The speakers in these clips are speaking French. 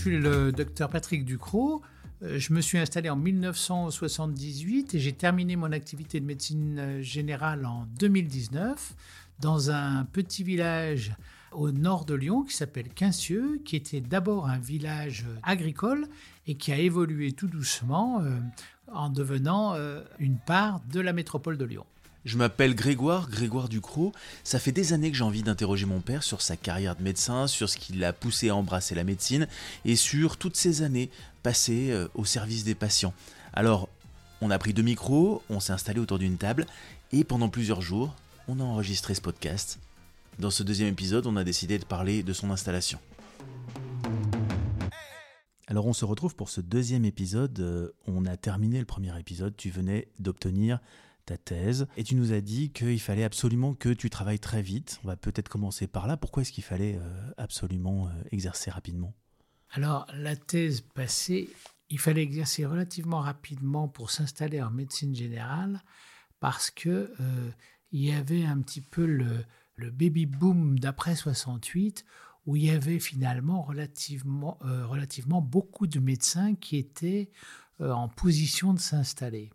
suis le docteur Patrick Ducrot. Euh, je me suis installé en 1978 et j'ai terminé mon activité de médecine euh, générale en 2019 dans un petit village au nord de Lyon qui s'appelle Quincieux, qui était d'abord un village agricole et qui a évolué tout doucement euh, en devenant une part de la métropole de Lyon. Je m'appelle Grégoire, Grégoire Ducrot. Ça fait des années que j'ai envie d'interroger mon père sur sa carrière de médecin, sur ce qui l'a poussé à embrasser la médecine et sur toutes ces années passées euh, au service des patients. Alors, on a pris deux micros, on s'est installé autour d'une table et pendant plusieurs jours, on a enregistré ce podcast. Dans ce deuxième épisode, on a décidé de parler de son installation. Alors on se retrouve pour ce deuxième épisode. Euh, on a terminé le premier épisode. Tu venais d'obtenir ta thèse et tu nous as dit qu'il fallait absolument que tu travailles très vite. On va peut-être commencer par là. Pourquoi est-ce qu'il fallait euh, absolument euh, exercer rapidement? Alors, la thèse passée, il fallait exercer relativement rapidement pour s'installer en médecine générale parce que euh, il y avait un petit peu le, le baby boom d'après 68 où il y avait finalement relativement, relativement beaucoup de médecins qui étaient en position de s'installer.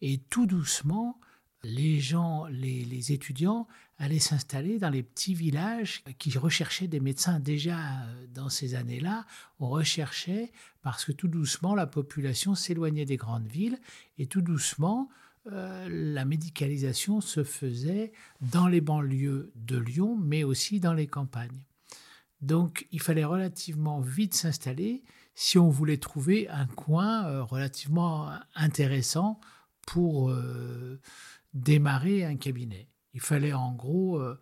Et tout doucement, les gens, les, étudiants allaient s'installer dans les petits villages qui recherchaient des médecins déjà euh, dans ces années-là. On recherchait parce que tout doucement, la population s'éloignait des grandes villes et tout doucement, euh, la médicalisation se faisait dans les banlieues de Lyon, mais aussi dans les campagnes. Donc il fallait relativement vite s'installer si on voulait trouver un coin euh, relativement intéressant pour euh, démarrer un cabinet. Il fallait en gros, euh,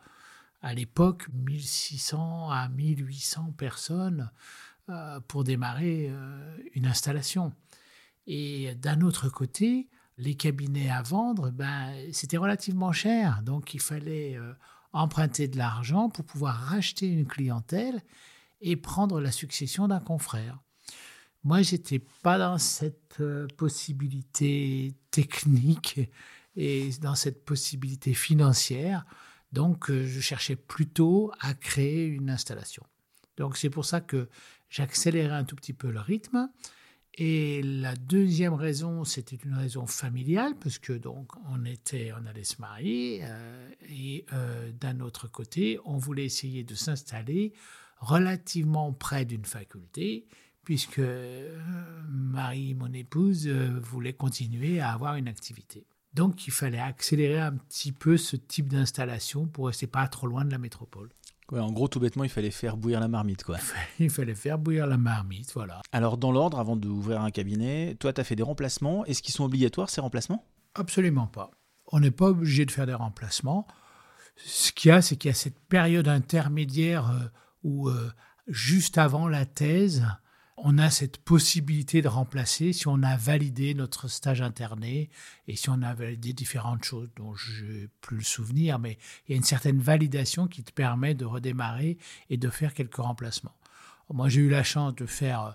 à l'époque, 1600 à 1800 personnes euh, pour démarrer une installation. Et d'un autre côté, les cabinets à vendre, ben, c'était relativement cher. Donc il fallait emprunter de l'argent pour pouvoir racheter une clientèle et prendre la succession d'un confrère. Moi, j'étais pas dans cette possibilité technique et dans cette possibilité financière. Donc, euh, je cherchais plutôt à créer une installation. Donc, c'est pour ça que j'accélérais un tout petit peu le rythme. Et la deuxième raison, c'était une raison familiale, parce que donc on était, on allait se marier, euh, et euh, d'un autre côté, on voulait essayer de s'installer relativement près d'une faculté puisque euh, Marie, mon épouse, euh, voulait continuer à avoir une activité. Donc il fallait accélérer un petit peu ce type d'installation pour rester pas trop loin de la métropole. en gros, tout bêtement, il fallait faire bouillir la marmite. Quoi. Il fallait faire bouillir la marmite, voilà. Alors, dans l'ordre, avant d'ouvrir un cabinet, toi, tu as fait des remplacements. Est-ce qu'ils sont obligatoires, ces remplacements? Absolument pas. On n'est pas obligé de faire des remplacements. Ce qu'il y a, c'est qu'il y a cette période intermédiaire euh, où, juste avant la thèse, on a cette possibilité de remplacer si on a validé notre stage interné et si on a validé différentes choses dont je n'ai plus le souvenir, mais il y a une certaine validation qui te permet de redémarrer et de faire quelques remplacements. Moi, j'ai eu la chance de faire euh,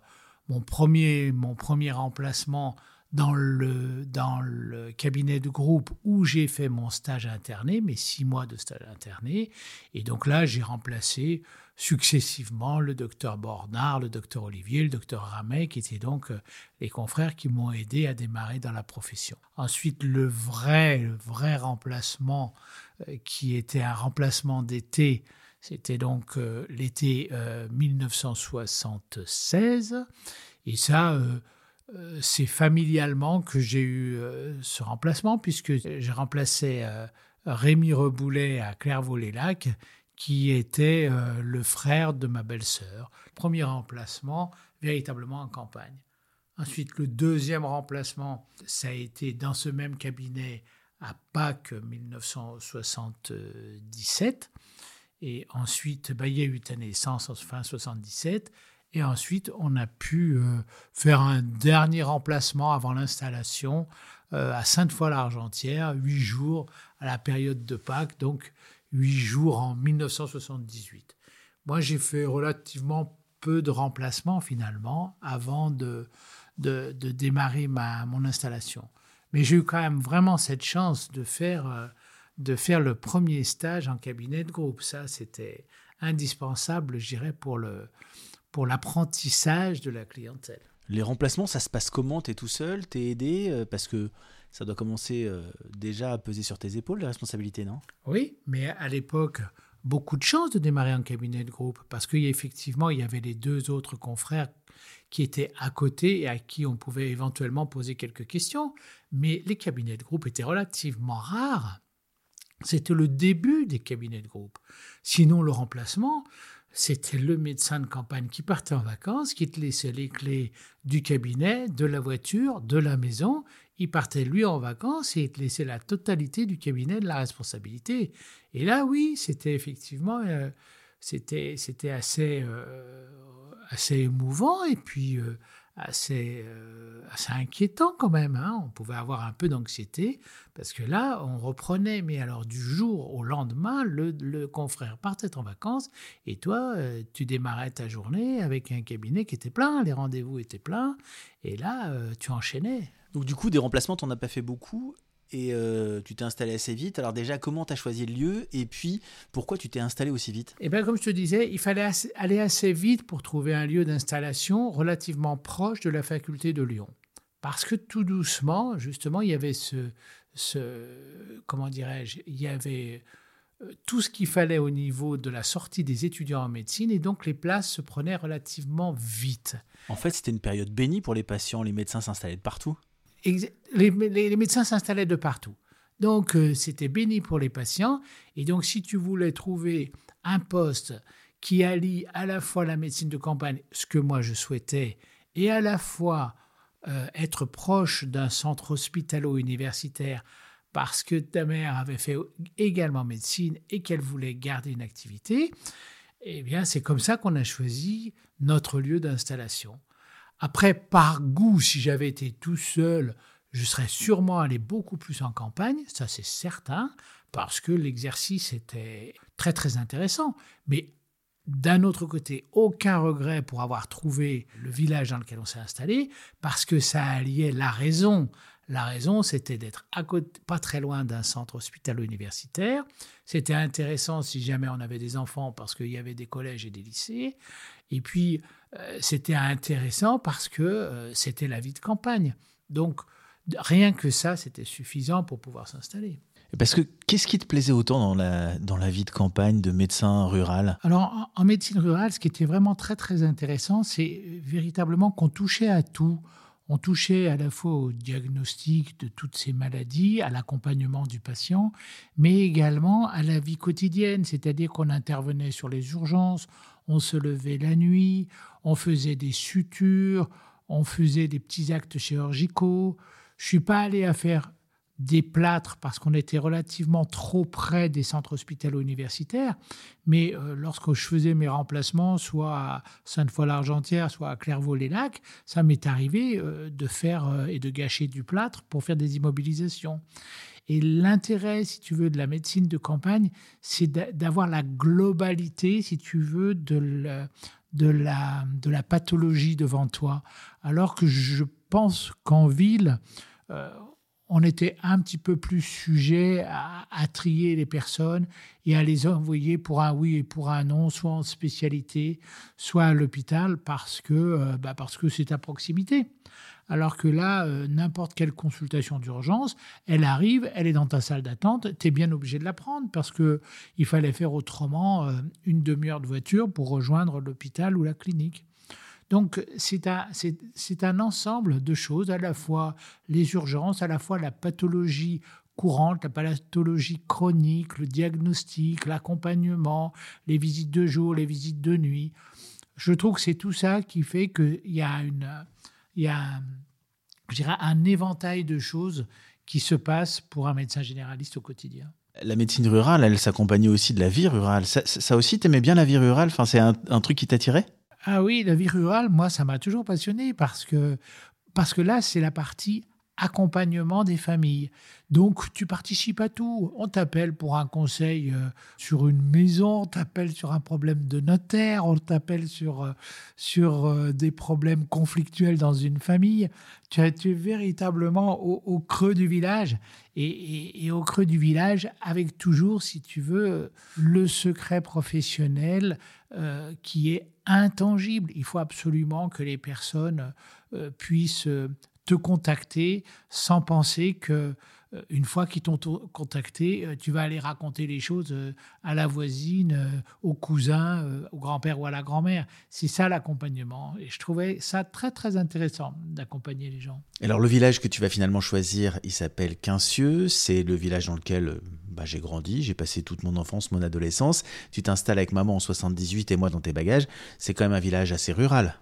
mon premier, mon premier remplacement dans le, le cabinet de groupe où j'ai fait mon stage interné, mes six mois de stage interné. Et donc là, j'ai remplacé successivement le docteur Bornard, le docteur Olivier, le docteur Ramet, qui étaient donc euh, les confrères qui m'ont aidé à démarrer dans la profession. Ensuite, le vrai, vrai remplacement, euh, qui était un remplacement d'été, c'était donc euh, l'été 1976. Et ça, c'est familialement que j'ai eu ce remplacement, puisque j'ai remplacé Rémi Reboulet à Clairvaux-les-Lacs, qui était euh, le frère de ma belle-sœur. Premier remplacement, véritablement en campagne. Ensuite, le deuxième remplacement, ça a été dans ce même cabinet à Pâques 1977. Et ensuite, bah, il y a eu naissance en fin 77. Et ensuite, on a pu euh, faire un dernier remplacement avant l'installation euh, à Sainte-Foy-l'Argentière, huit jours à la période de Pâques. Donc, huit jours en 1978. Moi, j'ai fait relativement peu de remplacements finalement avant de, de, démarrer ma, mon installation. Mais j'ai eu quand même vraiment cette chance de faire, euh, de faire le premier stage en cabinet de groupe. Ça, c'était indispensable, je dirais, pour, le, pour l'apprentissage de la clientèle. Les remplacements, ça se passe comment? T'es tout seul? T'es aidé? Euh, Parce que ça doit commencer euh, déjà à peser sur tes épaules, les responsabilités, non? Oui, mais à l'époque, beaucoup de chance de démarrer en cabinet de groupe parce qu'effectivement, il y avait les deux autres confrères qui étaient à côté et à qui on pouvait éventuellement poser quelques questions. Mais les cabinets de groupe étaient relativement rares. C'était le début des cabinets de groupe. Sinon, le remplacement, c'était le médecin de campagne qui partait en vacances, qui te laissait les clés du cabinet, de la voiture, de la maison. Il partait lui en vacances et il te laissait la totalité du cabinet de la responsabilité. Et là, oui, c'était effectivement, euh, c'était, c'était assez, euh, assez émouvant et puis euh, assez, euh, assez inquiétant quand même. Hein. On pouvait avoir un peu d'anxiété parce que là, on reprenait, mais alors du jour au lendemain, le, confrère partait en vacances et toi, euh, tu démarrais ta journée avec un cabinet qui était plein, les rendez-vous étaient pleins et là, euh, tu enchaînais. Donc du coup, des remplacements, tu n'en as pas fait beaucoup et euh, tu t'es installé assez vite. Alors déjà, comment tu as choisi le lieu et puis pourquoi tu t'es installé aussi vite? Eh bien, comme je te disais, il fallait aller assez vite pour trouver un lieu d'installation relativement proche de la faculté de Lyon. Parce que tout doucement, justement, il y avait ce, ce comment dirais-je, il y avait euh, tout ce qu'il fallait au niveau de la sortie des étudiants en médecine et donc les places se prenaient relativement vite. En fait, c'était une période bénie pour les patients, les médecins s'installaient de partout les, médecins s'installaient de partout. Donc, euh, c'était béni pour les patients. Et donc, si tu voulais trouver un poste qui allie à la fois la médecine de campagne, ce que moi je souhaitais, et à la fois euh, être proche d'un centre hospitalo-universitaire parce que ta mère avait fait également médecine et qu'elle voulait garder une activité, eh bien, c'est comme ça qu'on a choisi notre lieu d'installation. Après, par goût, si j'avais été tout seul, je serais sûrement allé beaucoup plus en campagne, ça c'est certain, parce que l'exercice était très très intéressant. Mais d'un autre côté, aucun regret pour avoir trouvé le village dans lequel on s'est installé, parce que ça alliait la raison. La raison, c'était d'être à côté, pas très loin d'un centre hospitalo-universitaire. C'était intéressant si jamais on avait des enfants, parce qu'il y avait des collèges et des lycées. Et puis, c'était intéressant parce que euh, c'était la vie de campagne. Donc, rien que ça, c'était suffisant pour pouvoir s'installer. Parce que qu'est-ce qui te plaisait autant dans la, dans la vie de campagne de médecin rural? Alors, en, médecine rurale, ce qui était vraiment très, très intéressant, c'est véritablement qu'on touchait à tout. On touchait à la fois au diagnostic de toutes ces maladies, à l'accompagnement du patient, mais également à la vie quotidienne, c'est-à-dire qu'on intervenait sur les urgences, on se levait la nuit, on faisait des sutures, on faisait des petits actes chirurgicaux. Je suis pas allé à faire des plâtres parce qu'on était relativement trop près des centres hospitalo-universitaires. Mais euh, lorsque je faisais mes remplacements, soit à Sainte-Foy-l'Argentière, soit à Clairvaux-les-Lacs, ça m'est arrivé euh, de faire euh, et de gâcher du plâtre pour faire des immobilisations. Et l'intérêt, si tu veux, de la médecine de campagne, c'est d'avoir la globalité, si tu veux, de, la pathologie devant toi. Alors que je pense qu'en ville, on était un petit peu plus sujet à, trier les personnes et à les envoyer pour un oui et pour un non, soit en spécialité, soit à l'hôpital, parce que euh, bah c'est à proximité. Alors que là, euh, n'importe quelle consultation d'urgence, elle arrive, elle est dans ta salle d'attente, tu es bien obligé de la prendre parce que il fallait faire autrement euh, une demi-heure de voiture pour rejoindre l'hôpital ou la clinique. Donc c'est un, un, ensemble de choses, à la fois les urgences, à la fois la pathologie courante, la pathologie chronique, le diagnostic, l'accompagnement, les visites de jour, les visites de nuit. Je trouve que c'est tout ça qui fait qu'il y a, une, il y a un éventail de choses qui se passent pour un médecin généraliste au quotidien. La médecine rurale, elle s'accompagnait aussi de la vie rurale. Ça, ça aussi, t'aimais bien la vie rurale? Enfin, C'est un truc qui t'attirait? Ah oui, la vie rurale, moi, ça m'a toujours passionné parce que, parce que là, c'est la partie accompagnement des familles. Donc, tu participes à tout. On t'appelle pour un conseil euh, sur une maison, on t'appelle sur un problème de notaire, on t'appelle sur, euh, sur euh, des problèmes conflictuels dans une famille. Tu, es véritablement au, creux du village et, au creux du village avec toujours, si tu veux, le secret professionnel qui est intangible. Il faut absolument que les personnes euh, puissent te contacter sans penser que euh, une fois qu'ils t'ont contacté, euh, tu vas aller raconter les choses euh, à la voisine, au cousin, au grand-père ou à la grand-mère. C'est ça l'accompagnement. Et je trouvais ça très très intéressant d'accompagner les gens. Alors le village que tu vas finalement choisir, il s'appelle Quincieux. C'est le village dans lequel bah, j'ai grandi, j'ai passé toute mon enfance, mon adolescence. Tu t'installes avec maman en 78 et moi dans tes bagages. C'est quand même un village assez rural.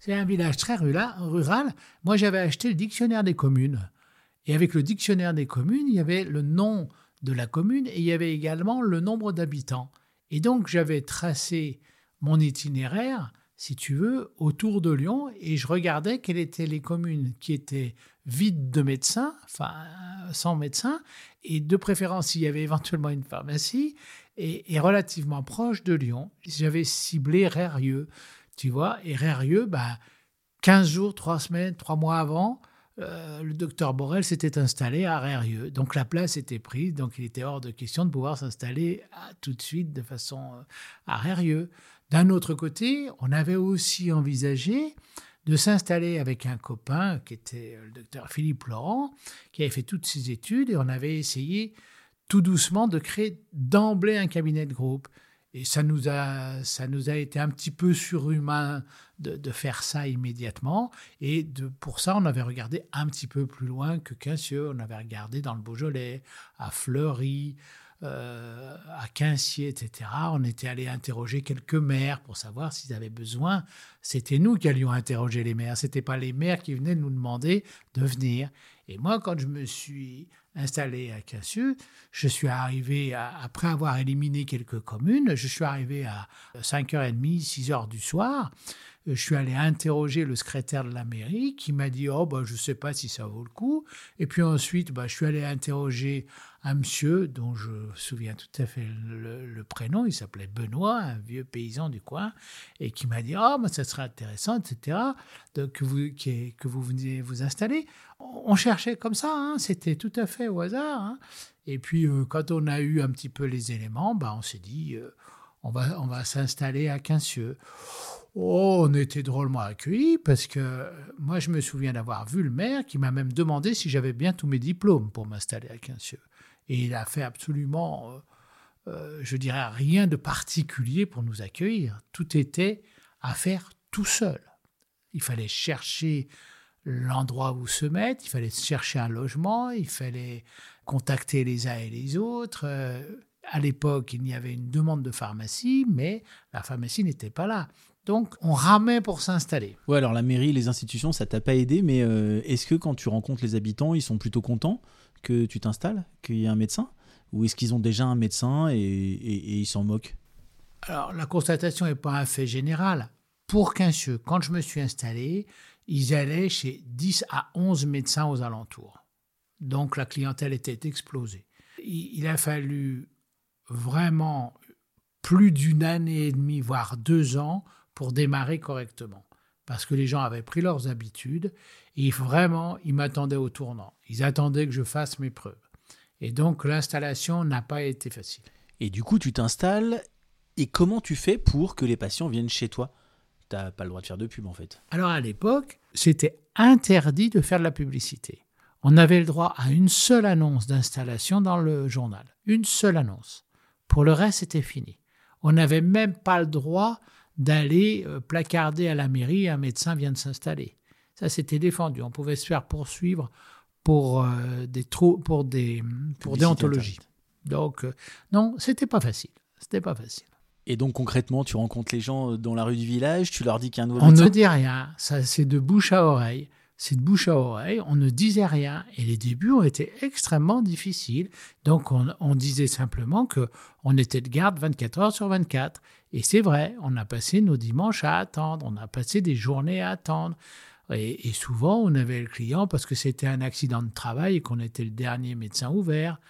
C'est un village très rural. Moi, j'avais acheté le dictionnaire des communes. Et avec le dictionnaire des communes, il y avait le nom de la commune et il y avait également le nombre d'habitants. Et donc, j'avais tracé mon itinéraire, si tu veux, autour de Lyon et je regardais quelles étaient les communes qui étaient vides de médecins, enfin, sans médecins, et de préférence, il y avait éventuellement une pharmacie, et, relativement proche de Lyon. J'avais ciblé Rérieux tu vois. Et Rérieux, bah, 15 jours, 3 semaines, 3 mois avant, euh, le docteur Borel s'était installé à Rérieux. Donc la place était prise, donc il était hors de question de pouvoir s'installer tout de suite de façon euh, à Rérieux. D'un autre côté, on avait aussi envisagé de s'installer avec un copain qui était le docteur Philippe Laurent, qui avait fait toutes ses études, et on avait essayé tout doucement de créer d'emblée un cabinet de groupe. Et ça nous a, ça nous a été un petit peu surhumain de, faire ça immédiatement. Et de, pour ça, on avait regardé un petit peu plus loin que Quincieux. On avait regardé dans le Beaujolais, à Fleury, euh, à Quincier, etc. On était allé interroger quelques maires pour savoir s'ils avaient besoin. C'était nous qui allions interroger les maires. C'était pas les maires qui venaient nous demander de venir. Et moi, quand je me suis installé à Cassieux, je suis arrivé, après avoir éliminé quelques communes, je suis arrivé à 5h30, 6h du soir. Je suis allé interroger le secrétaire de la mairie qui m'a dit Oh, bah, je ne sais pas si ça vaut le coup. Et puis ensuite, bah, je suis allé interroger un monsieur dont je me souviens tout à fait le, prénom. Il s'appelait Benoît, un vieux paysan du coin, et qui m'a dit Oh, bah, ça serait intéressant, etc., que, vous, que vous vous installer. On cherchait comme ça, hein, c'était tout à fait au hasard. Hein. Et puis, euh, quand on a eu un petit peu les éléments, bah, on s'est dit euh, on va, on va s'installer à Quincieux. Oh, on était drôlement accueillis parce que moi, je me souviens d'avoir vu le maire qui m'a même demandé si j'avais bien tous mes diplômes pour m'installer à Quincieux. Et il a fait absolument, euh, euh, je dirais, rien de particulier pour nous accueillir. Tout était à faire tout seul. Il fallait chercher l'endroit où se mettre, il fallait chercher un logement, il fallait contacter les uns et les autres. Euh, à l'époque, il y avait une demande de pharmacie, mais la pharmacie n'était pas là. Donc, on ramait pour s'installer. Ouais, alors la mairie, les institutions, ça t'a pas aidé, mais est-ce que quand tu rencontres les habitants, ils sont plutôt contents? Que tu t'installes, qu'il y ait un médecin Ou est-ce qu'ils ont déjà un médecin et, ils s'en moquent? Alors, la constatation n'est pas un fait général. Pour Quincieux, quand je me suis installé, ils allaient chez 10 à 11 médecins aux alentours. Donc, la clientèle était explosée. il a fallu vraiment plus d'une année et demie, voire deux ans, pour démarrer correctement. Parce que les gens avaient pris leurs habitudes et vraiment, ils m'attendaient au tournant. Ils attendaient que je fasse mes preuves. Et donc, l'installation n'a pas été facile. Et du coup, tu t'installes et comment tu fais pour que les patients viennent chez toi? Tu n'as pas le droit de faire de pub en fait. Alors à l'époque, c'était interdit de faire de la publicité. On avait le droit à une seule annonce d'installation dans le journal. Une seule annonce. Pour le reste, c'était fini. On n'avait même pas le droit d'aller euh, placarder à la mairie un médecin vient de s'installer. Ça, c'était défendu. On pouvait se faire poursuivre pour euh, des trous, pour des pour déontologie. Donc euh, non, c'était pas facile. C'était pas facile. Et donc concrètement, tu rencontres les gens dans la rue du village, tu leur dis qu'il y a un nouveau On ne dit rien. Ça, c'est de bouche à oreille c'est de bouche à oreille, on ne disait rien et les débuts ont été extrêmement difficiles. Donc on, disait simplement que on était de garde 24 heures sur 24 et c'est vrai, on a passé nos dimanches à attendre, on a passé des journées à attendre. Et, souvent, on avait le client parce que c'était un accident de travail et qu'on était le dernier médecin ouvert,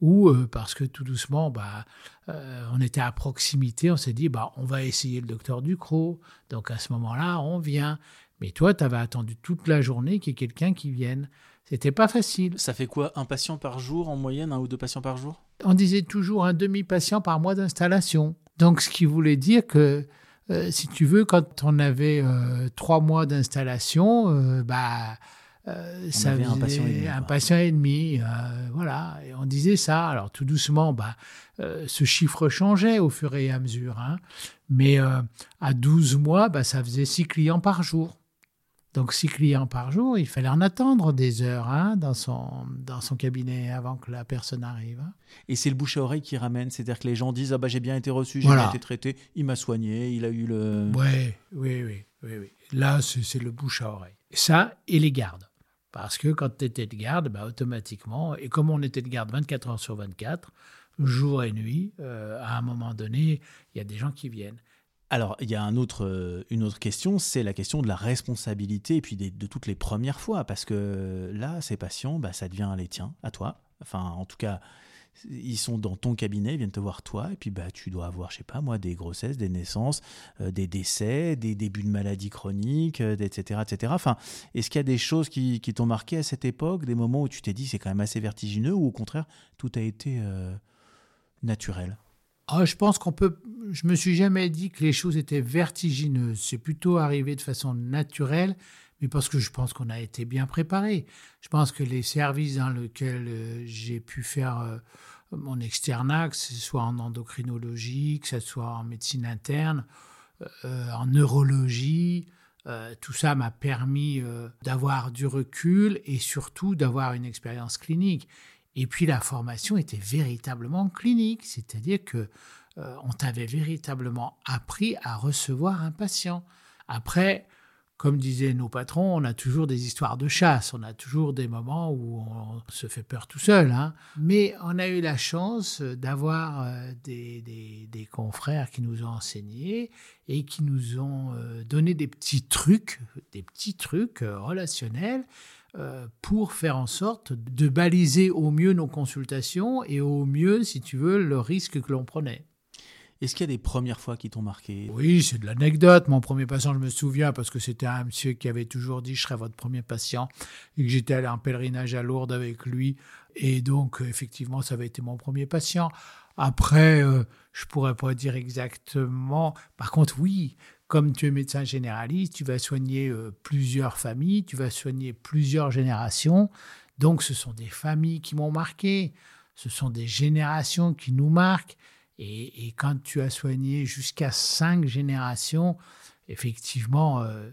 ou euh, parce que tout doucement, bah, euh, on était à proximité, on s'est dit, bah, on va essayer le docteur Ducrot. Donc à ce moment-là, on vient. Mais toi, tu avais attendu toute la journée qu'il y ait quelqu'un qui vienne. C'était pas facile. Ça fait quoi Un patient par jour en moyenne Un ou deux patients par jour? On disait toujours un demi-patient par mois d'installation. Donc, ce qui voulait dire que euh, si tu veux, quand on avait euh, trois mois d'installation, bah, ça avait un patient et demi. Un patient et demi voilà, et on disait ça. Alors tout doucement, bah, ce chiffre changeait au fur et à mesure. Hein. Mais à 12 mois, bah, ça faisait six clients par jour. Donc six clients par jour, il fallait en attendre des heures hein, dans, son, dans son cabinet avant que la personne arrive. Hein. Et c'est le bouche à oreille qui ramène, c'est-à-dire que les gens disent ah bah j'ai bien été reçu, j'ai bien été traité, il m'a soigné, il a eu le. Ouais, oui, oui, oui, oui. Là c'est le bouche à oreille. Ça et les gardes, parce que quand tu étais de garde, bah, automatiquement, et comme on était de garde 24 heures sur 24, jour et nuit, euh, à un moment donné, il y a des gens qui viennent. Alors, il y a euh, une autre question, c'est la question de la responsabilité et puis de toutes les premières fois, parce que là, ces patients, bah, ça devient les tiens, à toi. Enfin, en tout cas, ils sont dans ton cabinet, ils viennent te voir toi, et puis bah, tu dois avoir, je sais pas moi, des grossesses, des naissances, euh, des décès, des débuts de maladies chroniques, etc., euh, etc. Enfin, est-ce qu'il y a des choses qui, t'ont marqué à cette époque, des moments où tu t'es dit c'est quand même assez vertigineux, ou au contraire, tout a été naturel? Ah, je pense qu'on peut. Je me suis jamais dit que les choses étaient vertigineuses. C'est plutôt arrivé de façon naturelle, mais parce que je pense qu'on a été bien préparé. Je pense que les services dans lesquels euh, j'ai pu faire euh, mon externat, que ce soit en endocrinologie, que ce soit en médecine interne, euh, en neurologie, tout ça m'a permis d'avoir du recul et surtout d'avoir une expérience clinique. Et puis la formation était véritablement clinique, c'est-à-dire que euh, on t'avait véritablement appris à recevoir un patient. Après, comme disaient nos patrons, on a toujours des histoires de chasse, on a toujours des moments où on se fait peur tout seul. Hein. Mais on a eu la chance d'avoir euh, des, des, confrères qui nous ont enseigné et qui nous ont euh, donné des petits trucs, des petits trucs relationnels pour faire en sorte de baliser au mieux nos consultations et au mieux, si tu veux, le risque que l'on prenait. Est-ce qu'il y a des premières fois qui t'ont marqué? Oui, c'est de l'anecdote. Mon premier patient, je me souviens, parce que c'était un monsieur qui avait toujours dit je serai votre premier patient et que j'étais allé en pèlerinage à Lourdes avec lui. Et donc, effectivement, ça avait été mon premier patient. Après, euh, je pourrais pas dire exactement. Par contre, oui, comme tu es médecin généraliste, tu vas soigner euh, plusieurs familles, tu vas soigner plusieurs générations. Donc ce sont des familles qui m'ont marqué, ce sont des générations qui nous marquent. Et, quand tu as soigné jusqu'à cinq générations, effectivement, euh,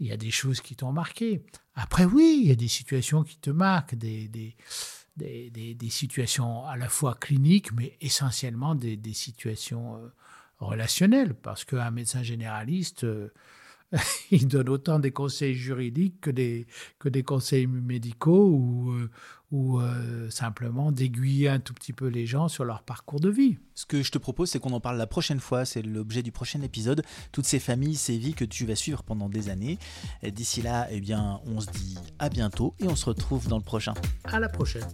il y a des choses qui t'ont marqué. Après, oui, il y a des situations qui te marquent, des, des, des, situations à la fois cliniques, mais essentiellement des, situations euh, relationnel, parce qu'un médecin généraliste, euh, il donne autant des conseils juridiques que des, que des conseils médicaux ou, euh, ou euh, simplement d'aiguiller un tout petit peu les gens sur leur parcours de vie. Ce que je te propose, c'est qu'on en parle la prochaine fois, c'est l'objet du prochain épisode, toutes ces familles, ces vies que tu vas suivre pendant des années. D'ici là, eh bien, on se dit à bientôt et on se retrouve dans le prochain. À la prochaine.